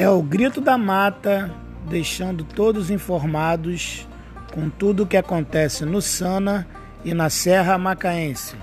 É o grito da mata, deixando todos informados com tudo o que acontece no Sana e na Serra Macaense.